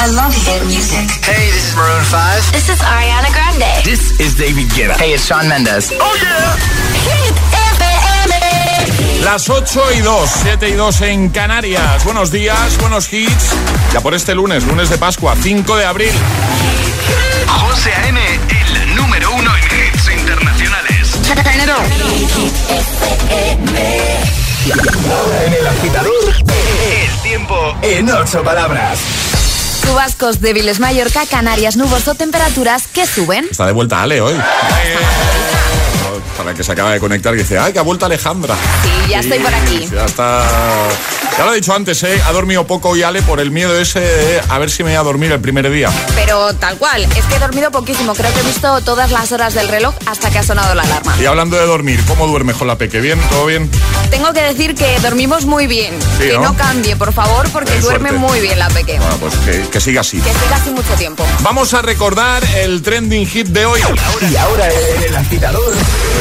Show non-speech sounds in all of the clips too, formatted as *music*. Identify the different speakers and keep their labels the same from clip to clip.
Speaker 1: I love hit music.
Speaker 2: Hey, this is Maroon 5.
Speaker 3: This is Ariana Grande.
Speaker 4: This is David Guetta.
Speaker 2: Hey, it's Shawn Mendes.
Speaker 3: Oh yeah. Hit FM.
Speaker 5: Las 8 y 2, 7 y 2 en Canarias. Buenos días, buenos hits. Ya por este lunes, lunes de Pascua, 5 de abril.
Speaker 4: José A.M., el número uno en hits internacionales. En el agitador, el tiempo en ocho palabras.
Speaker 6: Chubascos débiles Mallorca, Canarias, nubos o temperaturas que suben.
Speaker 5: Está de vuelta Ale hoy. Para que se acaba de conectar y dice, ¡ay, que ha vuelto Alejandra!
Speaker 6: Sí, ya estoy por aquí.
Speaker 5: Ya está. Ya lo he dicho antes, ¿eh? Ha dormido poco y Ale por el miedo ese de a ver si me voy a dormir el primer día.
Speaker 6: Pero tal cual, es que he dormido poquísimo. Creo que he visto todas las horas del reloj hasta que ha sonado la alarma.
Speaker 5: Y hablando de dormir, ¿cómo duerme con la peque? ¿Bien? ¿Todo bien?
Speaker 6: Tengo que decir que dormimos muy bien.
Speaker 5: Sí,
Speaker 6: que
Speaker 5: ¿no?
Speaker 6: no cambie, por favor, porque duerme
Speaker 5: suerte.
Speaker 6: muy bien la peque.
Speaker 5: Bueno, pues que, que siga así.
Speaker 6: Que siga así mucho tiempo.
Speaker 5: Vamos a recordar el trending hit de hoy.
Speaker 4: Y ahora en el agitador,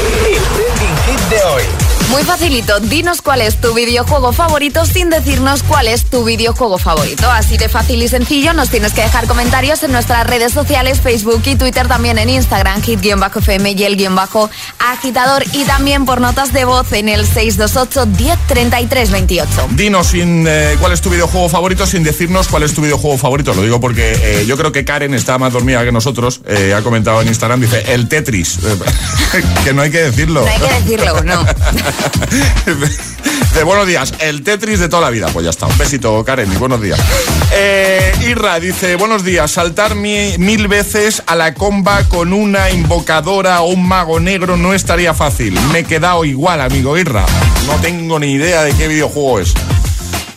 Speaker 4: el trending hit de hoy.
Speaker 6: Muy facilito, dinos cuál es tu videojuego favorito sin decirnos cuál es tu videojuego favorito. Así de fácil y sencillo, nos tienes que dejar comentarios en nuestras redes sociales, Facebook y Twitter, también en Instagram, hit-fm y el guion bajo agitador y también por notas de voz en el 628 1033 28.
Speaker 5: Dinos sin, eh, cuál es tu videojuego favorito sin decirnos cuál es tu videojuego favorito. Lo digo porque eh, yo creo que Karen está más dormida que nosotros. eh, ha comentado en Instagram, dice, el Tetris. *laughs* que no hay que decirlo.
Speaker 6: No hay que decirlo, no. *laughs* *laughs*
Speaker 5: de buenos días, el Tetris de toda la vida. Pues ya está. Un besito, Karen, y buenos días. Eh, Irra dice, buenos días, saltar mi- mil veces a la comba con una invocadora o un mago negro no estaría fácil. Me he quedado igual, amigo Irra. No tengo ni idea de qué videojuego es.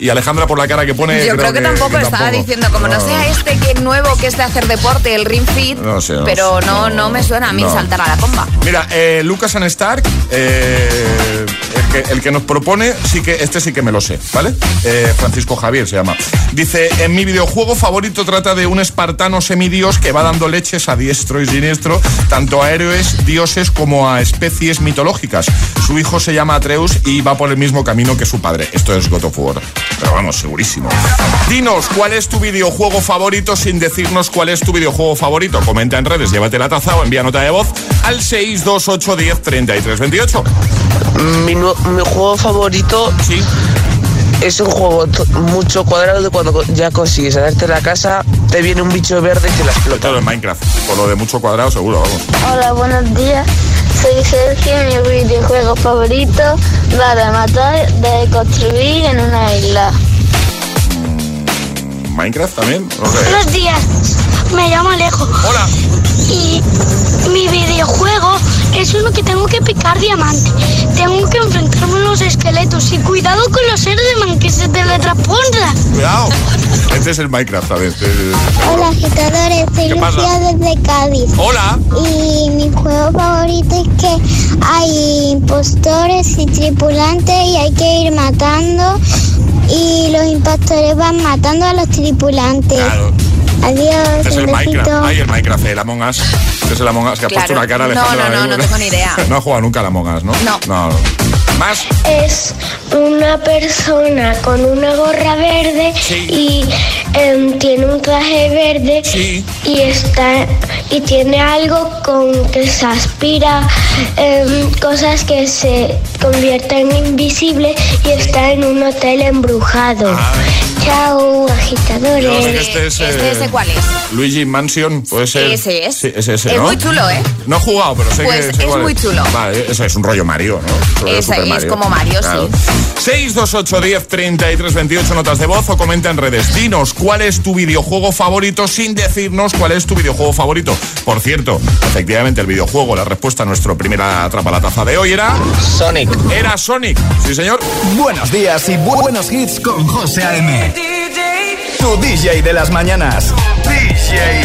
Speaker 5: Y Alejandra por la cara que pone...
Speaker 6: Yo creo, que, tampoco estaba
Speaker 5: tampoco.
Speaker 6: diciendo, como no,
Speaker 5: No.
Speaker 6: sea este que nuevo que es de hacer deporte, el Ring Fit,
Speaker 5: No sé, no
Speaker 6: pero
Speaker 5: sé,
Speaker 6: no,
Speaker 5: no,
Speaker 6: me suena a mí saltar a la comba.
Speaker 5: Mira, eh, Lucas and Stark, eh, el que nos propone, sí que este sí que me lo sé, ¿vale? Eh, Francisco Javier se llama. Dice, en mi videojuego favorito trata de un espartano semidios que va dando leches a diestro y siniestro, tanto a héroes, dioses como a especies mitológicas. Su hijo se llama Atreus y va por el mismo camino que su padre. Esto es God of. Pero vamos, segurísimo. Dinos, ¿cuál es tu videojuego favorito sin decirnos cuál es tu videojuego favorito? Comenta en redes, llévate la taza o envía nota de voz al 628 10 33 28.
Speaker 7: Mi, nu- mi juego favorito
Speaker 5: Sí.
Speaker 7: es un juego mucho cuadrado de cuando ya consigues hacerte la casa, te viene un bicho verde que la explota.
Speaker 5: Claro, en Minecraft. Por lo de mucho cuadrado, seguro, vamos.
Speaker 8: Hola, buenos días. Soy Sergio. Mi videojuego favorito va de matar, de construir en una isla.
Speaker 5: ¿Minecraft también? No sé.
Speaker 8: Buenos días. Me llamo Alejo.
Speaker 5: Hola.
Speaker 8: Y mi videojuego es uno que tengo que picar diamante. Tengo que enfrentarme a los esqueletos. Y cuidado con los Enderman que se teletransportan.
Speaker 5: Cuidado. Este es el Minecraft sí, sí.
Speaker 8: Hola, agitadores. Soy. Lucía desde Cádiz.
Speaker 5: Hola.
Speaker 8: Y mi juego favorito es que hay impostores y tripulantes y hay que ir matando y los impostores van matando a los tripulantes.
Speaker 5: Claro.
Speaker 8: Adiós,
Speaker 5: es el Minecraft. Ay, el Minecraft, el Among Us. Es el Among Us que ha
Speaker 6: Claro.
Speaker 5: puesto una cara
Speaker 6: No,
Speaker 5: Alejandra.
Speaker 6: no, no, no
Speaker 5: ¿verdad?
Speaker 6: tengo ni idea.
Speaker 5: no ha jugado nunca al Among Us, ¿no?
Speaker 6: No.
Speaker 5: No. Más.
Speaker 8: Es una persona con una gorra verde
Speaker 5: Sí.
Speaker 8: y em, tiene un traje verde
Speaker 5: Sí.
Speaker 8: y está y tiene algo con que se aspira em, cosas que se convierten en invisibles y está en un hotel embrujado. Chao,
Speaker 5: Yo sé
Speaker 8: agitadores.
Speaker 5: que este es.
Speaker 6: ¿Este,
Speaker 5: eh,
Speaker 6: cuál es?
Speaker 5: Luigi Mansion, puede ser.
Speaker 6: Ese es.
Speaker 5: Sí, es ese,
Speaker 6: Es
Speaker 5: ¿no?
Speaker 6: muy chulo, ¿eh?
Speaker 5: No he jugado, pero sé
Speaker 6: Pues
Speaker 5: que. sé
Speaker 6: es
Speaker 5: cuál
Speaker 6: muy chulo.
Speaker 5: Vale, eso es un rollo Mario, ¿no?
Speaker 6: Ese
Speaker 5: Super
Speaker 6: es como Mario, sí.
Speaker 5: 628 10 33 28 notas de voz o comenta en redes. Dinos cuál es tu videojuego favorito sin decirnos cuál es tu videojuego favorito. Por cierto, efectivamente, el videojuego, la respuesta a nuestro primera atrapa la taza de hoy era.
Speaker 7: Sonic.
Speaker 5: Era Sonic. Sí, señor.
Speaker 4: Buenos días y bu- buenos hits con José A.M. Tu DJ de las mañanas. DJ.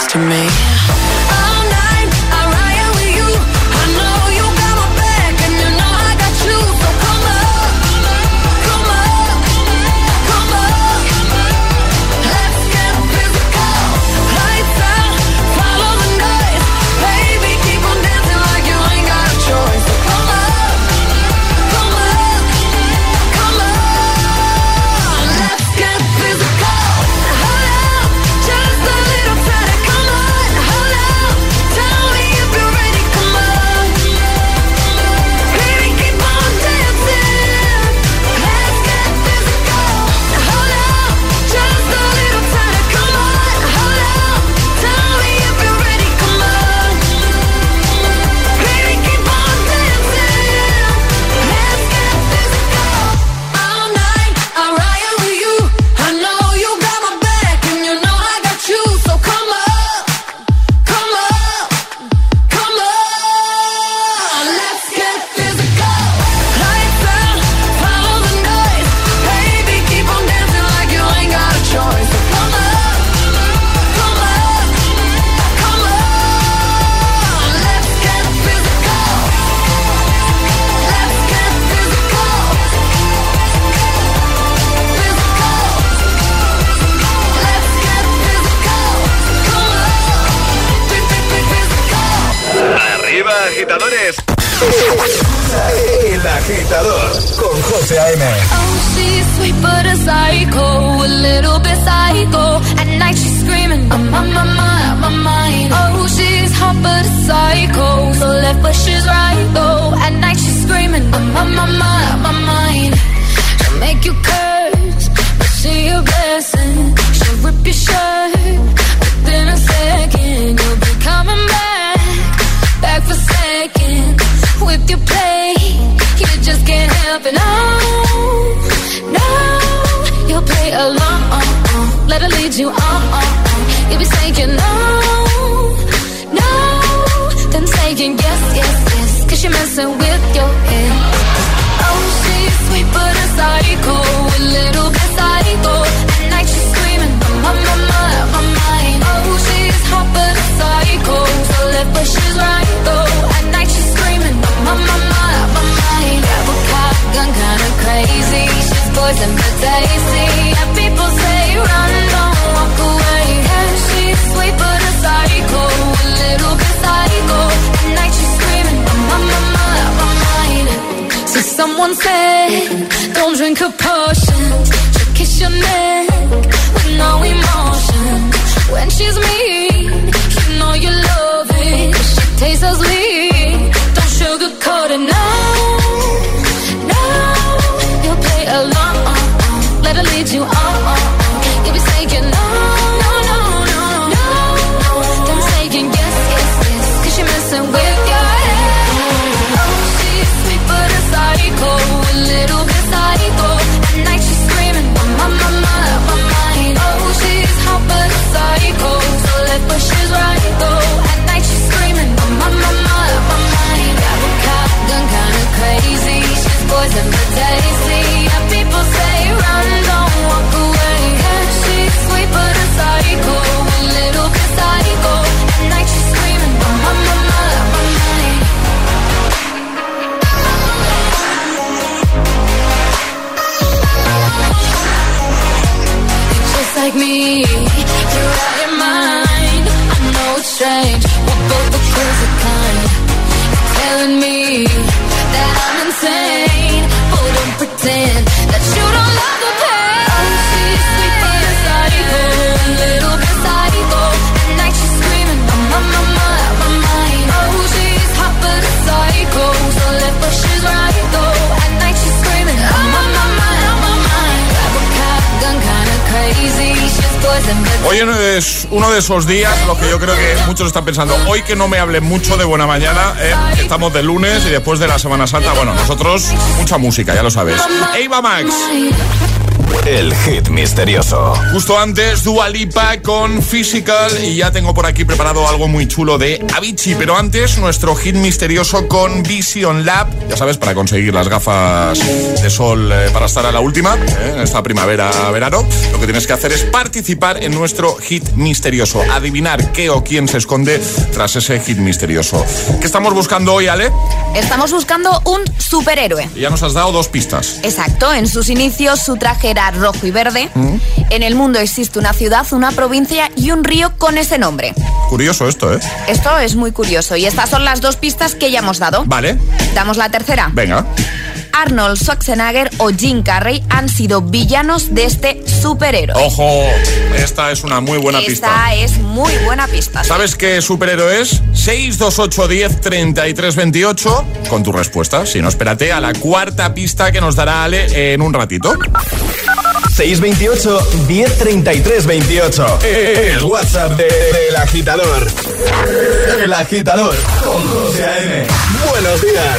Speaker 9: next to me. dancing with your hands. Oh, she's sweet but a psycho, oh, a little bit psycho. At night she's screaming, I'm on my mind, my mind. Oh, she's hot but a psycho, so let but she's right though. At night she's screaming, I'm on my mind, my mind. Grab a cop, gun kinda crazy, she's poison but Someone said, don't drink a potion. She'll kiss your neck with no emotion. When she's me. like me. You're out your mind. I know it's strange.
Speaker 5: Hoy es uno de esos días, lo que yo creo que muchos están pensando, hoy que no me hablen mucho de buena mañana, ¿eh? estamos de lunes y después de la Semana Santa, bueno, nosotros mucha música, ya lo sabes. Eva Max,
Speaker 10: El hit misterioso.
Speaker 5: justo antes Dua Lipa con Physical y ya tengo por aquí preparado algo muy chulo de Avicii, pero antes nuestro hit misterioso con Vision Lab, ya sabes, para conseguir las gafas de sol eh, para estar a la última, ¿eh? en esta primavera-verano, lo que tienes que hacer es participar en nuestro hit misterioso, adivinar qué o quién se esconde tras ese hit misterioso. ¿Qué estamos buscando hoy, Ale?
Speaker 6: Estamos buscando un superhéroe.
Speaker 5: Ya nos has dado dos pistas.
Speaker 6: Exacto, en sus inicios su traje era rojo y verde. En el mundo existe una ciudad, una provincia y un río con ese nombre.
Speaker 5: Curioso esto, ¿eh?
Speaker 6: Esto es muy curioso y estas son las dos pistas que ya hemos dado.
Speaker 5: Vale,
Speaker 6: Damos la tercera.
Speaker 5: venga.
Speaker 6: Arnold Schwarzenegger o Jim Carrey han sido villanos de este superhéroe.
Speaker 5: Ojo, esta es una muy buena pista.
Speaker 6: Esta es muy buena pista. sí.
Speaker 5: ¿Sabes qué superhéroe es? 628 10 33 28 con tu respuesta. Si no, espérate a la cuarta pista que nos dará Ale en un ratito.
Speaker 10: 628 1033 28. El WhatsApp de- del agitador. El agitador con José A.M. Buenos días.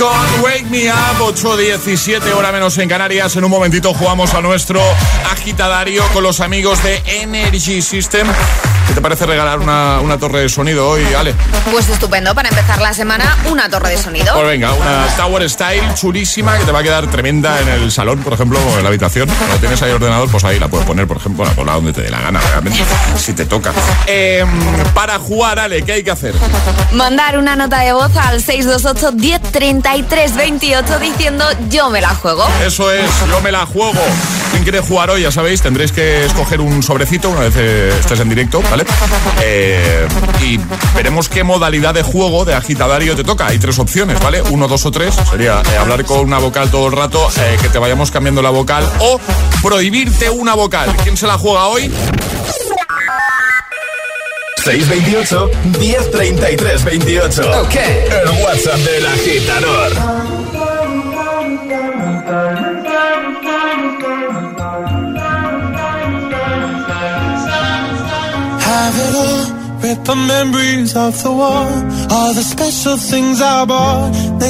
Speaker 5: con Wake Me Up, 8.17 hora menos en Canarias. En un momentito jugamos a nuestro agitadario con los amigos de Energy System. ¿Qué te parece regalar una, una torre de sonido hoy, Ale?
Speaker 6: Pues estupendo, para empezar la semana, una torre de sonido.
Speaker 5: Pues venga, una Tower Style chulísima que te va a quedar tremenda en el salón, por ejemplo, o en la habitación. Cuando tienes ahí ordenador, pues ahí la puedes poner, por ejemplo, la donde te dé la gana, realmente, si te toca. Eh, para jugar, Ale, ¿qué hay que hacer?
Speaker 6: Mandar una nota de voz al 628 1033 28 diciendo yo me la juego.
Speaker 5: Eso es, yo me la juego. ¿Quién quiere jugar hoy? Ya sabéis, tendréis que escoger un sobrecito una vez eh, estés en directo, ¿vale? Eh, y veremos qué modalidad de juego de agitadario te toca. Hay tres opciones, ¿vale? Uno, dos o tres. Sería eh, hablar con una vocal todo el rato, eh, que te vayamos cambiando la vocal o prohibirte una vocal. ¿Quién se la juega hoy?
Speaker 4: 628 1033 28.
Speaker 2: Ok.
Speaker 4: El WhatsApp del agitador.
Speaker 1: Have it all, rip the memories of the war. All the special things I bought, they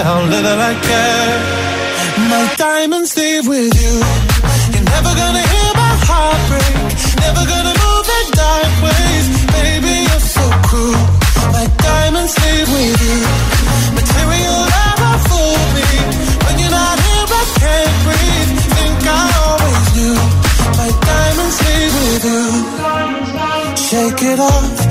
Speaker 1: how little I care. My diamonds leave with you. You're never gonna hear my heart break. Never gonna move in dark ways. Baby, you're so cruel. My diamonds leave with you. Material never fooled me. When you're not here, I can't breathe. Think I always knew. My diamonds leave with you. Shake it off.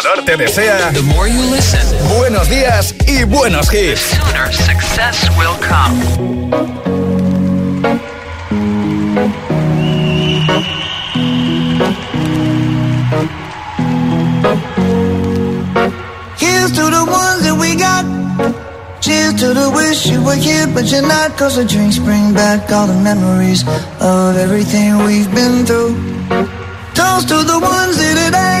Speaker 4: Agitador te desea
Speaker 2: The more you listen,
Speaker 4: buenos días y buenos hits.
Speaker 2: sooner success will come.
Speaker 11: Here's to the ones that we got. Cheers to the wish you were here, but you're not. Cause the drinks bring back all the memories of everything we've been through. Toast to the ones here today.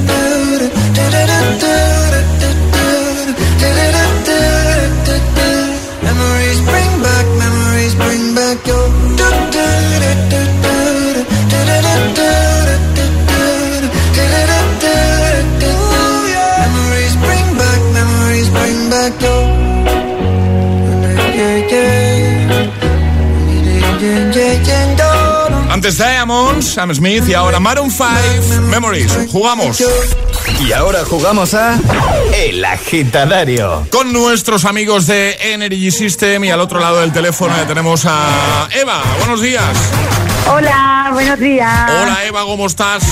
Speaker 5: Sam Smith y ahora Maroon 5, Memories. Jugamos
Speaker 4: Y ahora jugamos a El Agitadario.
Speaker 5: con nuestros amigos de Energy System y al otro lado del teléfono ya tenemos a Eva. Buenos días.
Speaker 12: Hola, buenos días.
Speaker 5: Hola Eva, ¿cómo estás?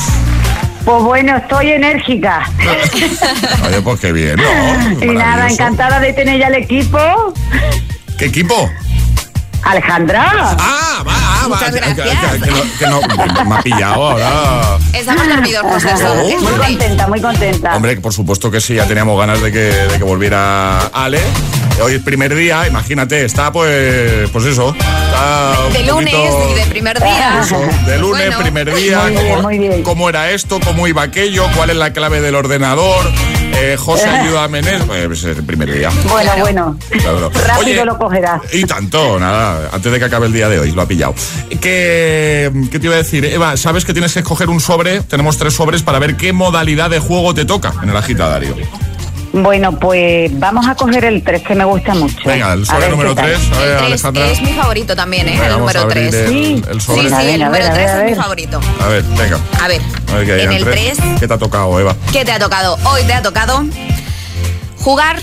Speaker 12: Pues bueno, estoy enérgica. *laughs*
Speaker 5: Oye, pues qué bien, ¿no?
Speaker 12: y nada, encantada de tener ya el equipo.
Speaker 5: ¿Qué equipo?
Speaker 12: Alejandra.
Speaker 5: Ah, va, ah, va.
Speaker 6: Muchas
Speaker 5: que- que-
Speaker 6: gracias.
Speaker 5: que- que no- que no- me ha pillado ahora.
Speaker 6: Estamos dormidos.
Speaker 5: Oh.
Speaker 6: Es
Speaker 12: Muy contenta, muy contenta.
Speaker 5: Hombre, por supuesto que sí, ya teníamos ganas de que, de que volviera Ale. Hoy es primer día, imagínate, está pues, pues eso. Está
Speaker 6: De lunes
Speaker 5: poquito-
Speaker 6: y de primer día. *laughs*
Speaker 5: Eso, de lunes,
Speaker 6: Bueno.
Speaker 5: primer día,
Speaker 12: Muy bien,
Speaker 5: cómo,
Speaker 12: muy bien.
Speaker 5: cómo era esto, cómo iba aquello, cuál es la clave del ordenador. Eh, José, *laughs* ayúdame en eso. Pues es el primer día.
Speaker 12: Bueno, bueno.
Speaker 5: Claro.
Speaker 12: Rápido
Speaker 5: Oye,
Speaker 12: lo cogerás.
Speaker 5: Y tanto, nada, antes de que acabe el día de hoy, lo ha pillado. ¿Qué, qué te iba a decir? Eva, sabes que tienes que escoger un sobre, tenemos tres sobres para ver qué modalidad de juego te toca en el agitadario.
Speaker 12: Bueno, pues vamos a coger el 3 que me gusta mucho.
Speaker 5: Venga, el
Speaker 12: A
Speaker 5: sobre número
Speaker 12: qué tal.
Speaker 5: 3, a ver,
Speaker 6: El
Speaker 5: Alejandra.
Speaker 6: es mi favorito también, ¿eh?
Speaker 5: Venga,
Speaker 6: el
Speaker 5: a
Speaker 6: número
Speaker 5: abrir
Speaker 6: 3.
Speaker 5: el,
Speaker 12: Sí.
Speaker 5: el
Speaker 6: Sí,
Speaker 5: sobre.
Speaker 6: sí,
Speaker 12: A ver,
Speaker 6: el
Speaker 12: a
Speaker 6: número
Speaker 12: ver, a
Speaker 6: 3
Speaker 12: ver, a
Speaker 6: es mi favorito.
Speaker 5: A ver, venga.
Speaker 6: A ver,
Speaker 5: A ver qué hay
Speaker 6: en
Speaker 5: en
Speaker 6: el
Speaker 5: tres.
Speaker 6: 3,
Speaker 5: ¿Qué te ha tocado, Eva?
Speaker 6: ¿qué te ha tocado? Hoy te ha tocado jugar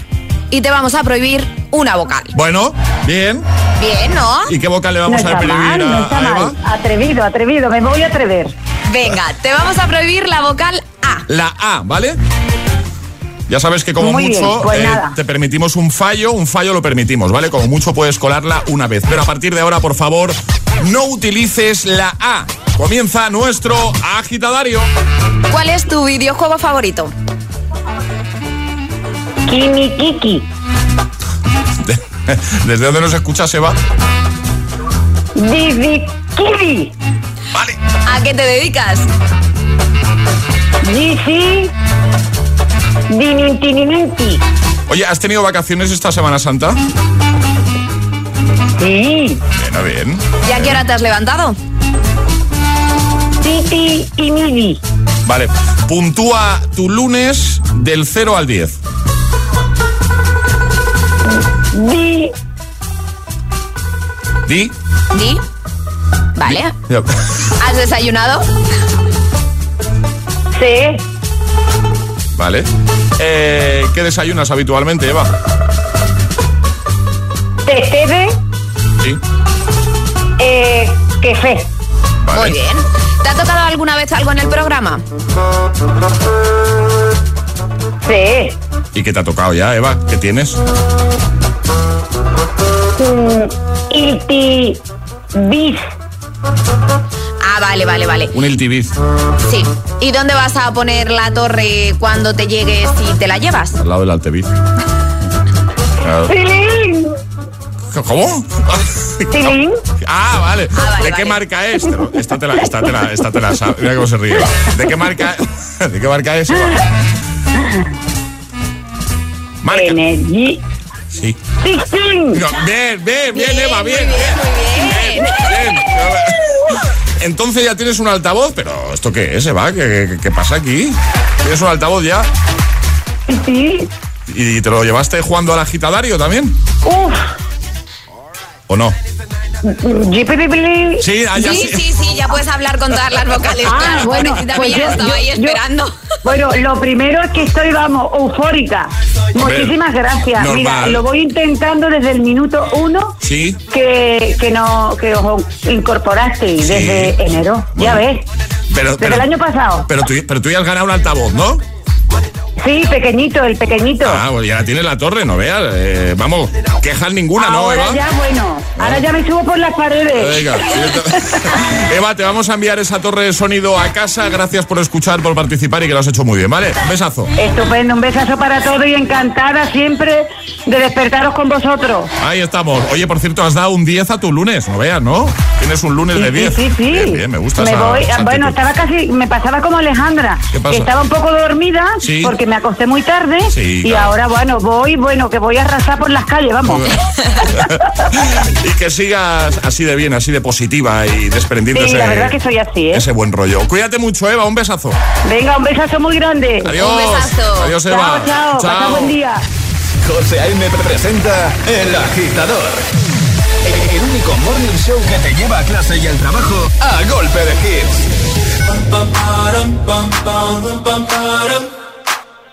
Speaker 6: y te vamos a prohibir una vocal.
Speaker 5: Bueno, bien.
Speaker 6: Bien, ¿no?
Speaker 5: ¿Y qué vocal le
Speaker 12: No
Speaker 5: vamos a
Speaker 12: está
Speaker 5: prohibir
Speaker 12: mal, no
Speaker 5: a,
Speaker 12: está
Speaker 5: a Eva?
Speaker 12: mal. Atrevido, atrevido, me voy a atrever.
Speaker 6: Venga, te vamos a prohibir la vocal A.
Speaker 5: La A, ¿vale? Ya sabes que como
Speaker 12: Muy bien,
Speaker 5: mucho
Speaker 12: pues
Speaker 5: eh, te permitimos un fallo, un fallo lo permitimos, ¿vale? Como mucho puedes colarla una vez. Pero a partir de ahora, por favor, no utilices la A. Comienza nuestro agitadario.
Speaker 6: ¿Cuál es tu videojuego favorito?
Speaker 12: Kimi Kiki. *laughs*
Speaker 5: ¿Desde dónde nos escuchas, Eva?
Speaker 12: Didi Kiwi.
Speaker 5: Vale.
Speaker 6: ¿A qué te dedicas?
Speaker 12: Disi. Dinintininti.
Speaker 5: Oye, ¿has tenido vacaciones esta Semana Santa?
Speaker 12: Sí.
Speaker 5: Bien, bien.
Speaker 6: ¿Y a qué hora te has levantado?
Speaker 12: Titi y Midi.
Speaker 5: Vale. Puntúa tu lunes del 0 al 10.
Speaker 12: Di.
Speaker 5: Di.
Speaker 6: ¿Di? Vale.
Speaker 5: Ya.
Speaker 6: ¿Has desayunado?
Speaker 12: C.
Speaker 5: Vale. Eh, ¿Qué desayunas habitualmente, Eva?
Speaker 12: Cede,
Speaker 5: Sí.
Speaker 12: eh, fe.
Speaker 5: Vale.
Speaker 6: Muy bien. ¿Te ha tocado alguna vez algo en el programa?
Speaker 12: Sí.
Speaker 5: ¿Y qué te ha tocado ya, Eva? ¿Qué tienes?
Speaker 12: Ilti bis.
Speaker 6: Ah, vale, vale, vale.
Speaker 5: Un iltibiz.
Speaker 6: Sí. ¿Y dónde vas a poner la torre cuando te llegues y te la llevas?
Speaker 5: Al lado del.
Speaker 12: Tilín. *laughs*
Speaker 5: ¿Cómo?
Speaker 12: Tilín. *laughs*
Speaker 5: Ah, vale.
Speaker 6: Ah, vale,
Speaker 5: ¿De qué
Speaker 6: vale.
Speaker 5: marca es? Esta te la, esta te la, esta te la sabe. Mira cómo se ríe. ¿De qué marca, *laughs* ¿de qué marca es? Marca.
Speaker 12: Energy.
Speaker 5: Sí. No, bien, bien, bien, Eva, bien,
Speaker 6: muy bien, muy bien.
Speaker 5: bien. Entonces ya tienes un altavoz, pero ¿esto qué es, Eva? ¿Qué, qué- qué pasa aquí? ¿Tienes un altavoz ya?
Speaker 12: Sí.
Speaker 5: ¿Y te lo llevaste jugando al agitadario también?
Speaker 12: Uf.
Speaker 5: ¿O no? Sí, ah, ya
Speaker 6: Sí, sí, sí, ya puedes hablar con todas las vocales.
Speaker 12: Ah,
Speaker 6: claro,
Speaker 12: bueno, pues yo-
Speaker 6: estaba
Speaker 12: yo-
Speaker 6: ahí
Speaker 12: yo-
Speaker 6: esperando.
Speaker 12: Bueno, lo primero es que estoy, vamos, eufórica. Muchísimas gracias.
Speaker 5: normal.
Speaker 12: Mira, lo voy intentando desde el minuto uno
Speaker 5: Sí.
Speaker 12: que, que, no, que os incorporasteis
Speaker 5: Sí.
Speaker 12: desde enero. Ya ves.
Speaker 5: Pero,
Speaker 12: Desde
Speaker 5: pero-
Speaker 12: el año pasado.
Speaker 5: Pero tú, pero tú ya has ganado un altavoz, ¿no?
Speaker 12: Sí, pequeñito, el pequeñito.
Speaker 5: Ah, pues ya tienes la torre, no veas. Eh, vamos, quejas ninguna, ¿no, Eva?
Speaker 12: ya, bueno, ahora ya me subo por las paredes.
Speaker 5: Venga. *laughs* Eva, te vamos a enviar esa torre de sonido a casa. Gracias por escuchar, por participar y que lo has hecho muy bien, ¿vale? Un besazo.
Speaker 12: Estupendo, un besazo para todos y encantada siempre de despertaros con vosotros.
Speaker 5: Ahí estamos. Oye, por cierto, has dado un 10 a tu lunes, no veas, ¿no? Tienes un lunes de
Speaker 12: Sí,
Speaker 5: 10.
Speaker 12: sí, sí.
Speaker 5: Bien, bien, me gusta
Speaker 12: Me
Speaker 5: esa-
Speaker 12: voy,
Speaker 5: esa
Speaker 12: bueno, estaba casi, me pasaba como Alejandra.
Speaker 5: ¿Qué pasa?
Speaker 12: que Estaba un poco dormida
Speaker 5: Sí.
Speaker 12: porque me acosté muy tarde
Speaker 5: Sí,
Speaker 12: y
Speaker 5: claro.
Speaker 12: ahora, bueno, voy, bueno, que voy a arrasar por las calles, vamos. *laughs*
Speaker 5: y que sigas así de bien, así de positiva y desprendiendo
Speaker 12: Sí,
Speaker 5: ese,
Speaker 12: la verdad que soy así, ¿eh?
Speaker 5: ese buen rollo. Cuídate mucho, Eva. Un besazo.
Speaker 12: Venga, un besazo muy grande.
Speaker 5: Adiós.
Speaker 6: Un besazo.
Speaker 5: Adiós, Eva.
Speaker 12: Chao, chao, pasa buen día.
Speaker 4: José A.M. presenta El Agitador. El único morning show que te lleva a clase y al trabajo a golpe de hits.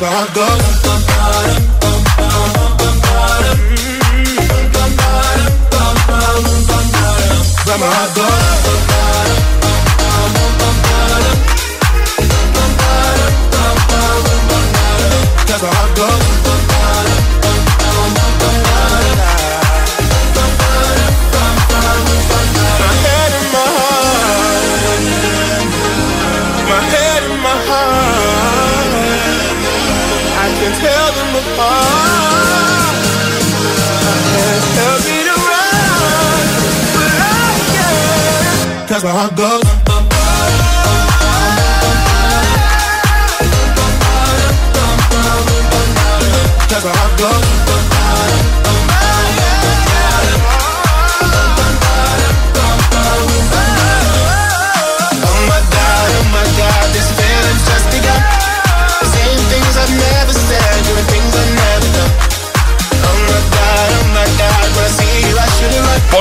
Speaker 13: My heart goes. But my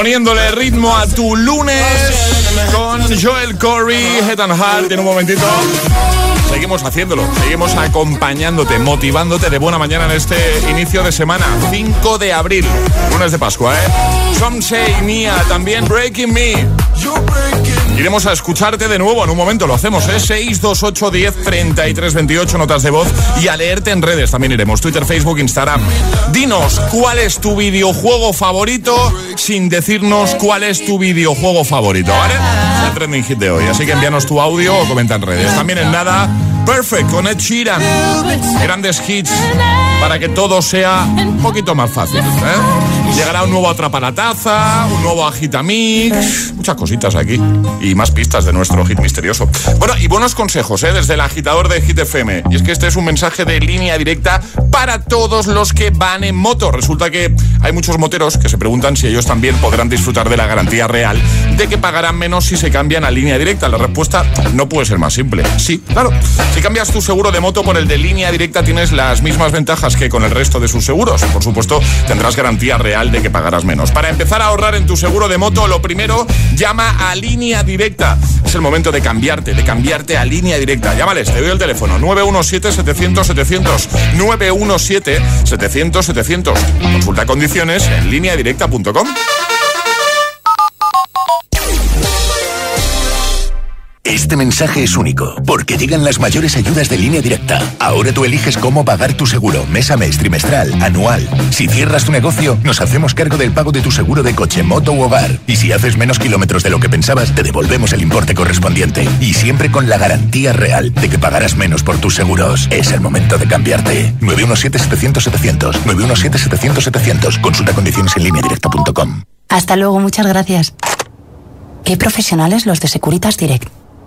Speaker 5: Poniéndole ritmo a tu lunes con Joel Corey, Head and. En un momentito. Seguimos haciéndolo, seguimos acompañándote, motivándote de buena mañana en este inicio de semana, 5 de abril, lunes de Pascua, ¿eh? Some Say Mia, también Breaking Me. Iremos a escucharte de nuevo en un momento, lo hacemos, ¿eh? 628 10 33 28 notas de voz y a leerte en redes también iremos, Twitter, Facebook, Instagram. Dinos cuál es tu videojuego favorito sin decirnos cuál es tu videojuego favorito, ¿vale? Es el trending hit de hoy, así que envíanos tu audio o comenta en redes. También en nada, Perfect con Ed Sheeran. Grandes hits para que todo sea un poquito más fácil, ¿eh? Llegará un nuevo Atrapa la Taza, un nuevo Agitamix, muchas cositas aquí y más pistas de nuestro hit misterioso. Bueno, y buenos consejos, ¿eh? Desde el agitador de Hit FM. Y es que este es un mensaje de línea directa para todos los que van en moto. Resulta que hay muchos moteros que se preguntan si ellos también podrán disfrutar de la garantía real de que pagarán menos si se cambian a línea directa. La respuesta no puede ser más simple. Sí, claro. Si cambias tu seguro de moto por el de línea directa tienes las mismas ventajas que con el resto de sus seguros. Por supuesto, tendrás garantía real de que pagarás menos. Para empezar a ahorrar en tu seguro de moto, lo primero, llama a línea directa. Es el momento de cambiarte, de cambiarte a línea directa. Llámales, te doy el teléfono 917-700-700. 917-700-700. Consulta condiciones en línea
Speaker 14: Este mensaje es único, porque llegan las mayores ayudas de línea directa. Ahora tú eliges cómo pagar tu seguro, mes a mes, trimestral, anual. Si cierras tu negocio, nos hacemos cargo del pago de tu seguro de coche, moto u hogar. Y si haces menos kilómetros de lo que pensabas, te devolvemos el importe correspondiente. Y siempre con la garantía real de que pagarás menos por tus seguros. Es el momento de cambiarte. 917-700-700. 917-700-700. Consulta condiciones en línea directa.com.
Speaker 15: Hasta luego, muchas gracias. Qué profesionales los de Securitas Direct.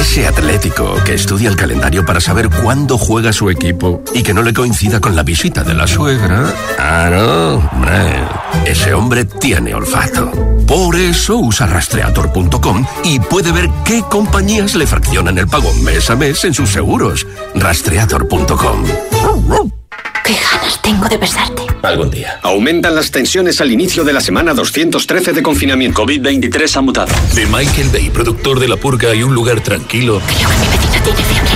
Speaker 16: Ese atlético que estudia el calendario para saber cuándo juega su equipo y que no le coincida con la visita de la suegra. Ah, no, hombre. Ese hombre tiene olfato. Por eso usa rastreator.com y puede ver qué compañías le fraccionan el pago mes a mes en sus seguros. Rastreator.com.
Speaker 15: Qué ganas tengo de besarte.
Speaker 17: Algún día. Aumentan las tensiones al inicio de la semana 213 de confinamiento.
Speaker 18: COVID-23 ha mutado.
Speaker 19: De Michael Bay, productor de La Purga y Un Lugar Tranquilo.
Speaker 15: Creo que mi vecina.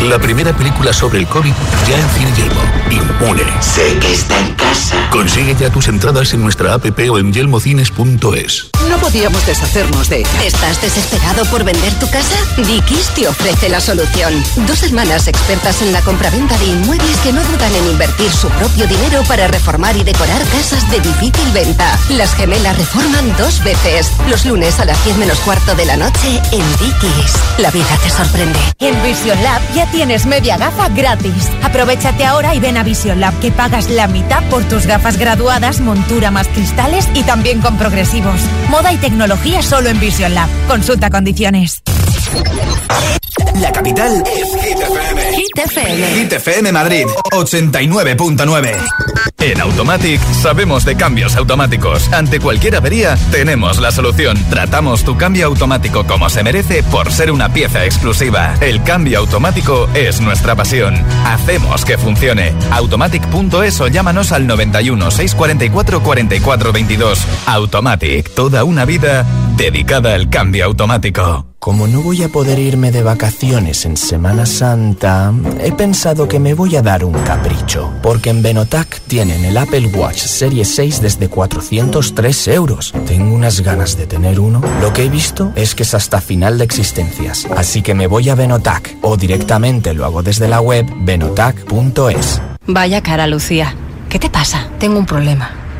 Speaker 19: La primera película sobre el COVID ya en Cine Yelmo. Impune.
Speaker 20: Sé que está en casa.
Speaker 19: Consigue ya tus entradas en nuestra app o en yelmocines.es.
Speaker 21: No podíamos deshacernos de ella.
Speaker 22: ¿Estás desesperado por vender tu casa? Dikis te ofrece la solución. Dos hermanas expertas en la compraventa de inmuebles que no dudan en invertir su propio dinero para reformar y decorar casas de difícil venta. Las gemelas reforman dos veces. Los lunes a las 10 menos cuarto de la noche en Dikis. La vida te sorprende.
Speaker 23: En Vision Lab ya tienes media gafa gratis. Aprovechate ahora y ven a Vision Lab que pagas la mitad por tus gafas graduadas, montura más cristales y también con progresivos. Moda y tecnología solo en Vision Lab. Consulta condiciones.
Speaker 4: La capital es Hit FM.
Speaker 22: Hit FM.
Speaker 4: Hit FM Madrid 89.9.
Speaker 10: En Automatic sabemos de cambios automáticos. Ante cualquier avería, tenemos la solución. Tratamos tu cambio automático como se merece por ser una pieza exclusiva. El cambio automático es nuestra pasión. Hacemos que funcione. Automatic.es o llámanos al 91 644 44 22. Automatic, toda una vida dedicada al cambio automático.
Speaker 24: Como no voy a poder irme de vacaciones en Semana Santa, he pensado que me voy a dar un capricho, porque en Benotac tienen el Apple Watch Serie 6 desde 403 euros. Tengo unas ganas de tener uno. Lo que he visto es que es hasta final de existencias, así que me voy a Benotac o directamente lo hago desde la web benotac.es.
Speaker 25: Vaya cara, Lucía. ¿Qué te pasa? Tengo un problema.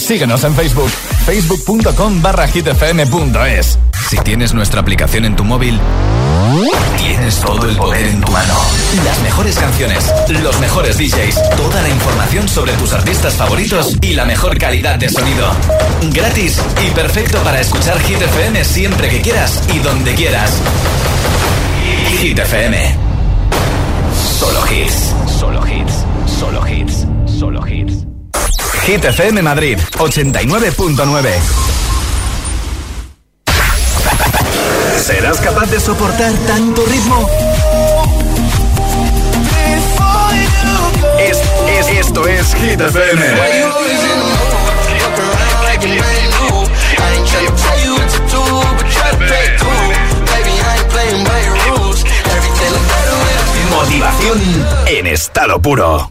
Speaker 10: Síguenos en Facebook, facebook.com barra hitfm.es. Si tienes nuestra aplicación en tu móvil, tienes todo el poder en tu mano. Las mejores canciones, los mejores DJs, toda la información sobre tus artistas favoritos y la mejor calidad de sonido. Gratis y perfecto para escuchar Hit FM siempre que quieras y donde quieras. Hit FM. Solo hits, solo hits, solo hits, solo hits. Hit FM Madrid 89.9. ¿Serás capaz de soportar tanto ritmo? Es, es, esto es Hit FM. Motivación en estado puro.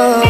Speaker 9: you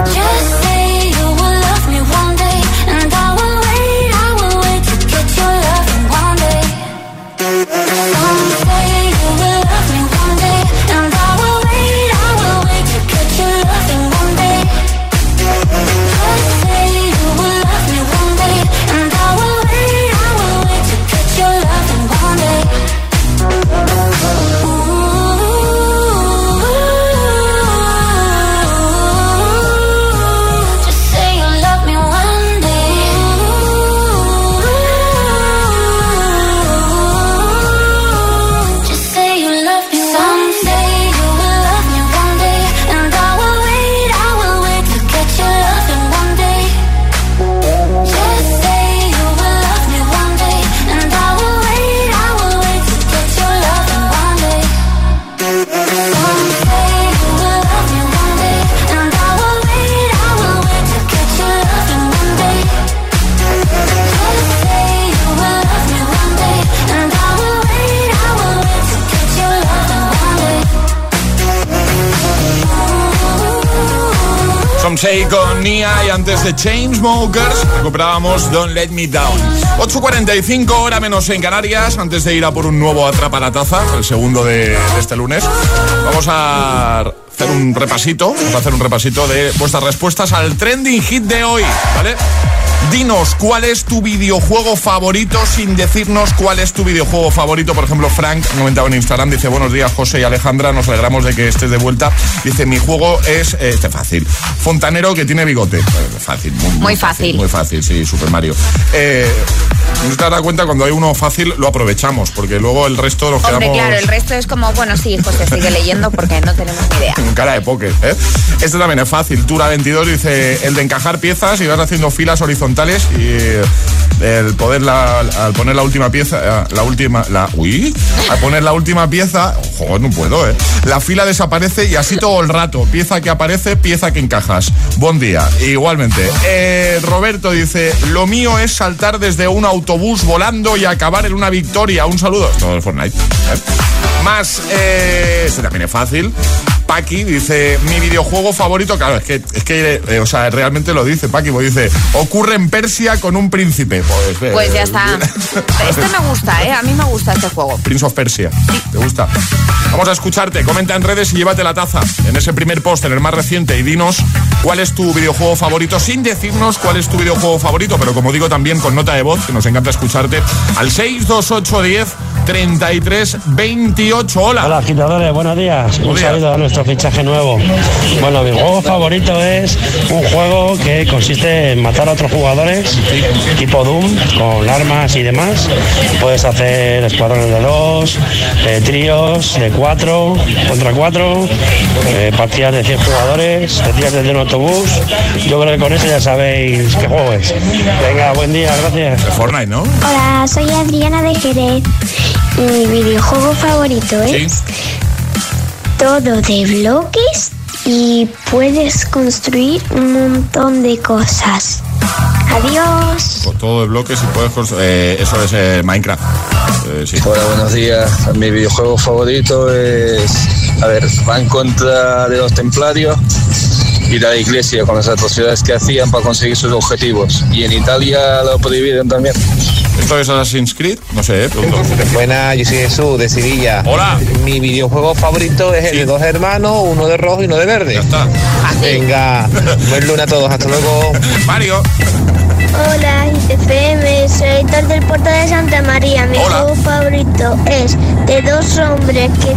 Speaker 26: Say
Speaker 5: con Nia y antes de Chainsmokers recuperábamos Don't Let Me Down. 8.45 hora menos en Canarias, antes de ir a por un nuevo Atrapa la Taza, el segundo de este lunes. Vamos a hacer un repasito, vamos a hacer un repasito de vuestras respuestas al trending hit de hoy, ¿vale? Dinos cuál es tu videojuego favorito sin decirnos cuál es tu videojuego favorito. Por ejemplo, Frank comentaba en Instagram, dice buenos días José y Alejandra, nos alegramos de que estés de vuelta. Dice mi juego es eh, este fácil. Fontanero que tiene bigote. Eh, fácil, muy,
Speaker 6: Muy fácil.
Speaker 5: Muy fácil, sí, Super Mario. Eh, no te das cuenta cuando hay uno fácil lo aprovechamos, porque luego el resto nos
Speaker 6: Hombre,
Speaker 5: quedamos
Speaker 6: claro, el resto es como, bueno, sí, José, sigue leyendo porque no tenemos ni idea.
Speaker 5: Cara de póker. ¿eh? Este también es fácil. Tura 22 dice el de encajar piezas y vas haciendo filas horizontales y el poder la, al poner la última pieza, eh, la última, la, uy, al poner la última pieza, joder, no puedo, ¿eh? La fila desaparece y así todo el rato. Pieza que aparece, pieza que encajas. Buen día. Igualmente. Eh, Roberto dice, lo mío es saltar desde un autobús volando y acabar en una victoria. Un saludo. Esto es Fortnite. Más, eh, este también es fácil. Paqui dice, mi videojuego favorito, claro, es que, es que eh, o sea, realmente lo dice Paqui, pues dice, ocurre en Persia con un príncipe. Pues, eh,
Speaker 6: Pues ya está. *laughs* Este me gusta, ¿eh? A mí me gusta este juego.
Speaker 5: Prince of Persia. ¿Te gusta? Vamos a escucharte. Comenta en redes y llévate la taza. En ese primer post, en el más reciente, y dinos cuál es tu videojuego favorito, sin decirnos cuál es tu videojuego favorito, pero como digo también con nota de voz, que nos encanta escucharte, al 62810 33 28. Hola.
Speaker 27: Hola, agitadores, buenos días. un saludo a nuestro fichaje nuevo. Bueno, mi juego favorito es un juego que consiste en matar a otros jugadores, tipo Doom, con armas y demás. Puedes hacer escuadrones de dos, eh, tríos de cuatro, contra cuatro, eh, partidas de 100 jugadores, partidas desde un autobús. Yo creo que con eso ya sabéis qué juego es. Venga, buen día, gracias.
Speaker 5: Fortnite, ¿no?
Speaker 28: Hola, soy Adriana de Jerez. Mi videojuego favorito es todo de bloques y puedes construir un montón de cosas. Adiós.
Speaker 5: Con todo de bloques y puedes constru- eh, eso es eh, Minecraft. Eh, sí.
Speaker 29: Hola, buenos días. Mi videojuego favorito es. A ver, va en contra de los templarios y la iglesia con las atrocidades que hacían para conseguir sus objetivos. Y en Italia lo prohibieron también.
Speaker 5: ¿Esto es Assassin's Creed? No sé, eh.
Speaker 30: Buenas, yo soy Jesús de Sevilla.
Speaker 5: Hola.
Speaker 30: Mi videojuego favorito es el de dos hermanos, uno de rojo y uno de verde. Ya
Speaker 5: está.
Speaker 30: Venga, buen luna a todos, hasta luego.
Speaker 5: Mario.
Speaker 28: Hola, ITFM, soy Héctor del Puerto de Santa María. Mi juego favorito es de dos hombres que,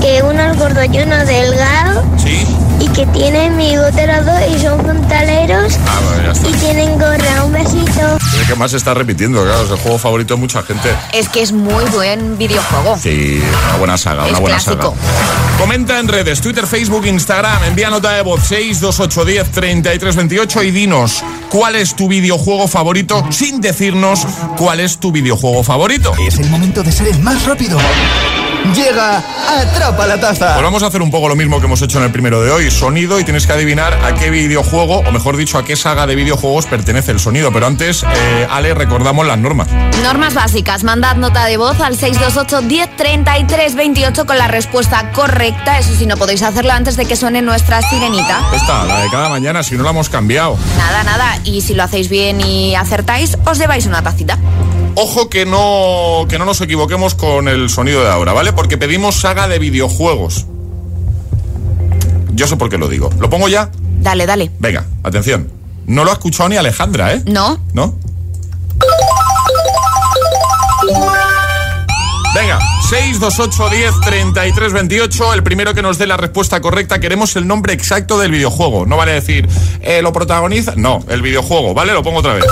Speaker 28: que uno es gordo y uno delgado. Y que tienen bigote los dos y son frontaleros
Speaker 5: Ah, bueno,
Speaker 28: y tienen gorra. Un besito.
Speaker 5: Es el que más se está repitiendo, claro. Es el juego favorito de mucha gente.
Speaker 6: Es que es muy buen videojuego.
Speaker 5: Sí, una buena saga,
Speaker 6: Es
Speaker 5: una buena
Speaker 6: clásico.
Speaker 5: saga. Comenta en redes, Twitter, Facebook, Instagram, envía nota de voz 62810 3328 y dinos cuál es tu videojuego favorito sin decirnos cuál es tu videojuego favorito.
Speaker 10: Es el momento de ser el más rápido. Llega Atrapa la Taza.
Speaker 5: Pues vamos a hacer un poco lo mismo que hemos hecho en el primero de hoy, sonido, y tienes que adivinar a qué videojuego, o mejor dicho, a qué saga de videojuegos pertenece el sonido. Pero antes, eh, Ale, recordamos las normas.
Speaker 6: Normas básicas. Mandad nota de voz al 628 1033 28 con la respuesta correcta. Eso sí, no podéis hacerlo antes de que suene nuestra sirenita.
Speaker 5: Esta, la de cada mañana, si no la hemos cambiado.
Speaker 6: Nada, nada. Y si lo hacéis bien y acertáis, os lleváis una tacita.
Speaker 5: Ojo que no, que no nos equivoquemos con el sonido de ahora, ¿vale? Porque pedimos saga de videojuegos. Yo sé por qué lo digo. ¿Lo pongo ya?
Speaker 6: Dale, dale.
Speaker 5: Venga, atención. No lo ha escuchado ni Alejandra, ¿eh?
Speaker 6: ¿No?
Speaker 5: ¿No? Venga, 628 10 33 28. El primero que nos dé la respuesta correcta, queremos el nombre exacto del videojuego. No vale decir, eh, lo protagoniza. No, el videojuego, ¿vale? Lo pongo otra vez.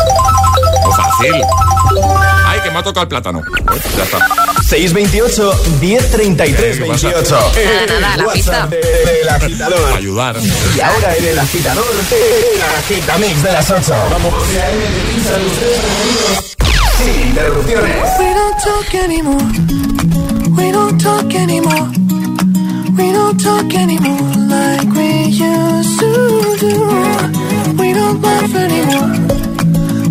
Speaker 5: Fácil. Ay, que me ha tocado el plátano. Eh, Ya está.
Speaker 10: 628 1033
Speaker 5: ¿Qué pasa?
Speaker 10: 28.
Speaker 6: Nada, nada, la pista.
Speaker 10: WhatsApp de- del agitador.
Speaker 5: Ayudar.
Speaker 10: Y ahora en el agitador, el agitamix de las 8. Vamos. Sin interrupciones.
Speaker 1: We don't talk anymore. We don't talk anymore. We don't talk anymore like we used to do. We don't laugh anymore.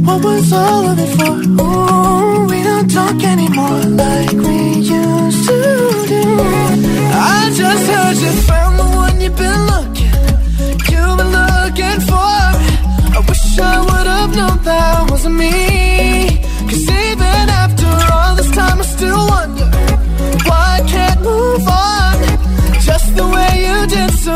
Speaker 1: What was all of it for? Ooh, we don't talk anymore like we used to do. I just heard you found the one you've been looking. You've been looking for. I wish I would have known that wasn't me. Cause even after all this time, I still wonder why I can't move on just the way you did so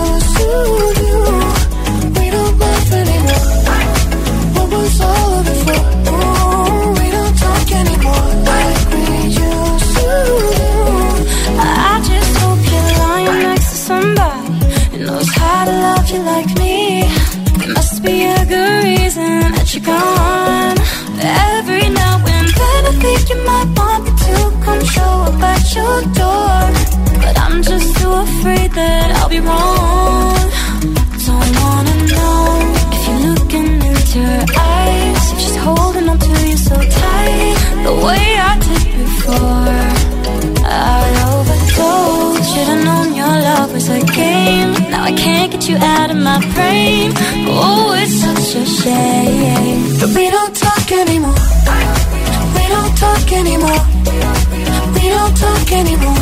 Speaker 26: afraid I'll be wrong. Don't wanna know if you're looking into her eyes. If she's holding on to you so tight, the way I did before. I overdosed. Should've known your love was a game. Now I can't get you out of my brain. Oh, it's such a shame
Speaker 1: that we don't talk anymore. We don't talk anymore. We don't talk anymore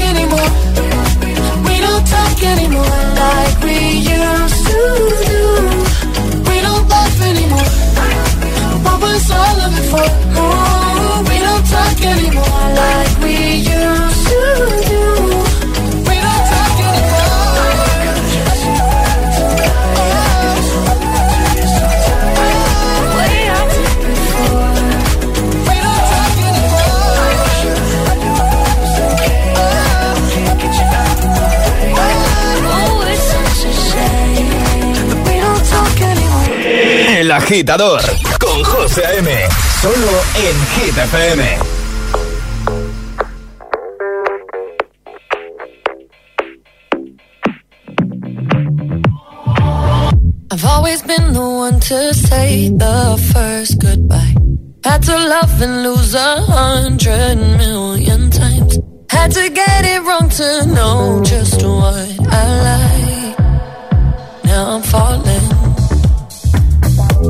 Speaker 4: con José M. Solo en Hit FM.
Speaker 31: I've always been the one to say the first goodbye. Had to love and lose a hundred million times. Had to get it wrong to know just what I like.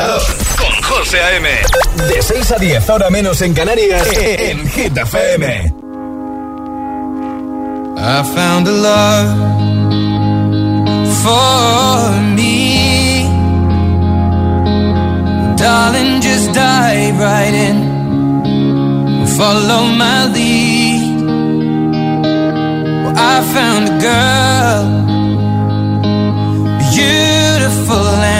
Speaker 4: agitador con José A.M. De 6 a 10, ahora menos en Canarias, *laughs* en Hit FM.
Speaker 31: I found a love for me. Darling, just dive right in.
Speaker 32: Follow my lead. Well, I found a girl. Beautiful and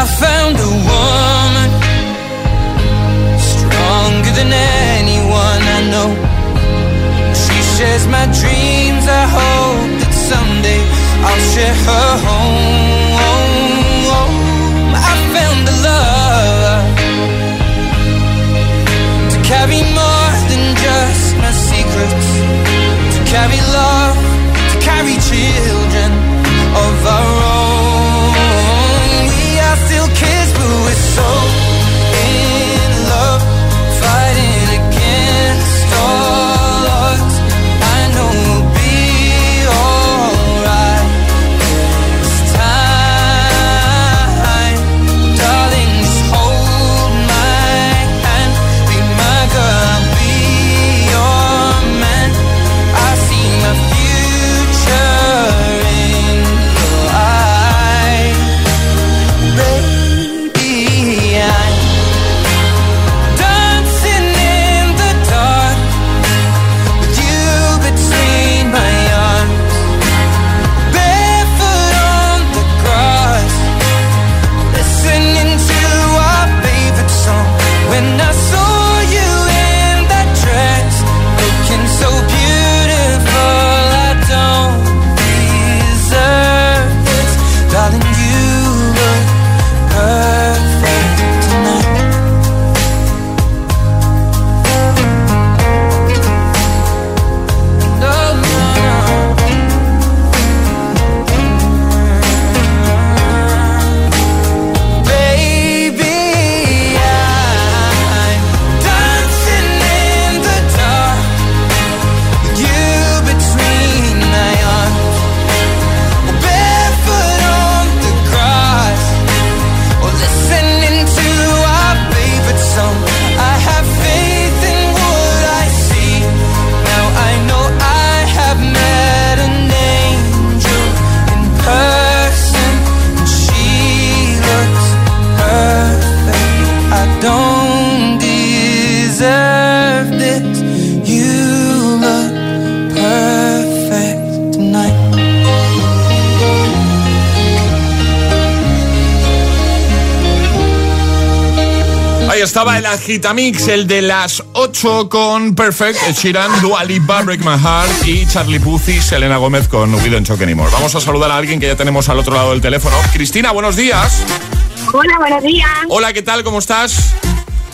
Speaker 32: I found a woman stronger than anyone I know. She shares my dreams. I hope that someday I'll share her home. I found a love to carry more than just my secrets, to carry love,
Speaker 5: estaba el Agitamix, el de las 8 con Perfect, Ed Sheeran, Dua Lipa, Break My Heart y Charlie Puth y Selena Gómez con We Don't Talk Anymore. Vamos a saludar a alguien que ya tenemos al otro lado del teléfono. Cristina, buenos días.
Speaker 33: Hola, buenos días.
Speaker 5: Hola, ¿qué tal? ¿Cómo estás?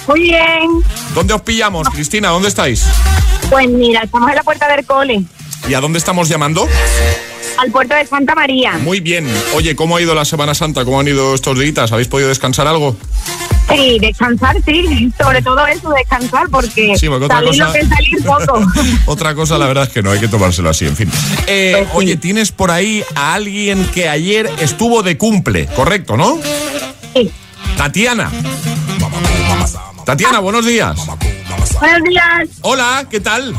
Speaker 33: Muy bien.
Speaker 5: ¿Dónde os pillamos, Cristina? ¿Dónde estáis?
Speaker 33: Pues mira, estamos en la puerta del cole,
Speaker 5: ¿Y a dónde estamos llamando?
Speaker 33: al puerto de Santa María.
Speaker 5: Muy bien. Oye, ¿cómo ha ido la Semana Santa? ¿Cómo han ido estos días? ¿Habéis podido descansar algo?
Speaker 33: Sí, descansar, sí. *laughs* Sobre todo eso, descansar, porque,
Speaker 5: Sí, porque otra
Speaker 33: salir
Speaker 5: cosa-
Speaker 33: lo que salir poco. *laughs*
Speaker 5: Otra cosa, la verdad es que no, hay que tomárselo así, en fin. Eh, oye, tienes por ahí a alguien que ayer estuvo de cumple, correcto, ¿no?
Speaker 33: Sí.
Speaker 5: Tatiana. Tatiana, buenos días.
Speaker 33: Buenos días.
Speaker 5: Hola, ¿qué tal?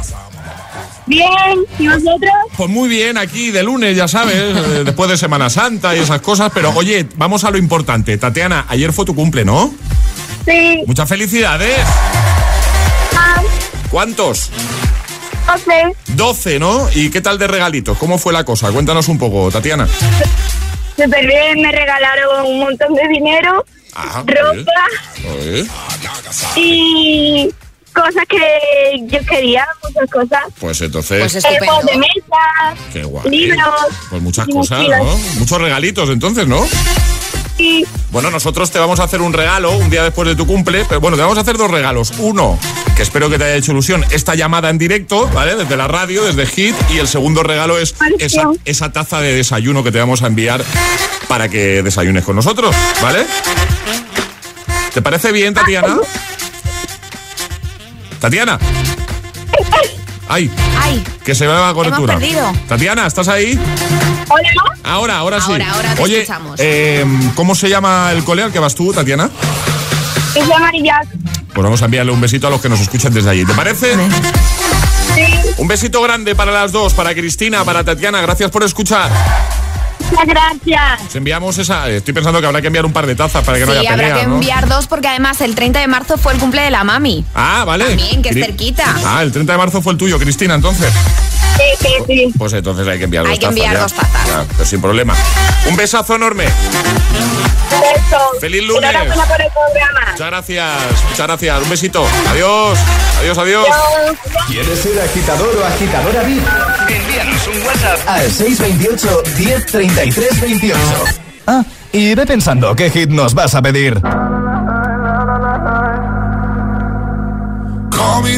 Speaker 33: Bien, ¿y vosotros?
Speaker 5: Pues muy bien, aquí de lunes, ya sabes, *laughs* eh, después de Semana Santa y esas cosas, pero oye, vamos a lo importante. Tatiana, ayer fue tu cumple, ¿no?
Speaker 33: Sí.
Speaker 5: Muchas felicidades.
Speaker 33: Ah,
Speaker 5: ¿Cuántos?
Speaker 33: 12.
Speaker 5: 12, ¿no? ¿Y qué tal de regalitos? ¿Cómo fue la cosa? Cuéntanos un poco, Tatiana.
Speaker 33: Súper bien, me regalaron un montón de dinero,
Speaker 5: Ajá,
Speaker 33: ropa y cosas que yo quería, muchas cosas.
Speaker 5: Pues entonces,
Speaker 6: Pues
Speaker 33: Eh, juegos de mesa,
Speaker 5: qué guay.
Speaker 33: libros.
Speaker 5: Pues muchas cosas. ¿no? Muchos regalitos entonces, ¿no?
Speaker 33: Sí.
Speaker 5: Bueno, nosotros te vamos a hacer un regalo un día después de tu cumple, pero bueno, te vamos a hacer dos regalos. Uno, que espero que te haya hecho ilusión, esta llamada en directo, ¿vale? Desde la radio, desde Hit. Y el segundo regalo es esa, esa taza de desayuno que te vamos a enviar para que desayunes con nosotros, ¿vale? ¿Te parece bien, Tatiana? Tatiana. Ay,
Speaker 6: Ay,
Speaker 5: que se me va la cobertura.
Speaker 6: Hemos perdido.
Speaker 5: Tatiana, ¿estás ahí?
Speaker 33: Hola.
Speaker 5: Ahora, ahora sí.
Speaker 6: Ahora, ahora te
Speaker 5: Oye,
Speaker 6: escuchamos.
Speaker 5: eh, ¿cómo se llama el cole al que vas tú, Tatiana?
Speaker 33: Se llama Jack.
Speaker 5: Pues vamos a enviarle un besito a los que nos escuchan desde allí. ¿Te parece?
Speaker 33: Sí.
Speaker 5: Un besito grande para las dos, para Cristina, para Tatiana. Gracias por escuchar.
Speaker 33: Muchas gracias.
Speaker 5: Os enviamos esa. Estoy pensando que habrá que enviar un par de tazas para que no haya
Speaker 6: habrá
Speaker 5: pelea,
Speaker 6: que
Speaker 5: ¿no?
Speaker 6: enviar dos porque además el 30 de marzo fue el cumple de la mami.
Speaker 5: Ah, vale.
Speaker 6: También, que es cerquita.
Speaker 5: Ah, el 30 de marzo fue el tuyo, Cristina, entonces.
Speaker 33: Sí, sí, sí.
Speaker 5: Pues entonces hay que enviar
Speaker 6: Hay
Speaker 5: dos
Speaker 6: que
Speaker 5: tazas.
Speaker 6: enviar
Speaker 5: ya.
Speaker 6: dos tazas.
Speaker 5: Ya, pues sin problema. Un besazo enorme.
Speaker 33: Beso.
Speaker 5: Feliz lunes.
Speaker 33: Enhorabuena por el programa.
Speaker 5: Muchas gracias, muchas gracias. Un besito. Adiós. Adiós, adiós.
Speaker 34: ¿Quieres ser agitador o agitadora VIP?
Speaker 4: Envíanos un WhatsApp
Speaker 34: Al 628 1033 28.
Speaker 4: Ah, y ve pensando qué hit nos vas a pedir.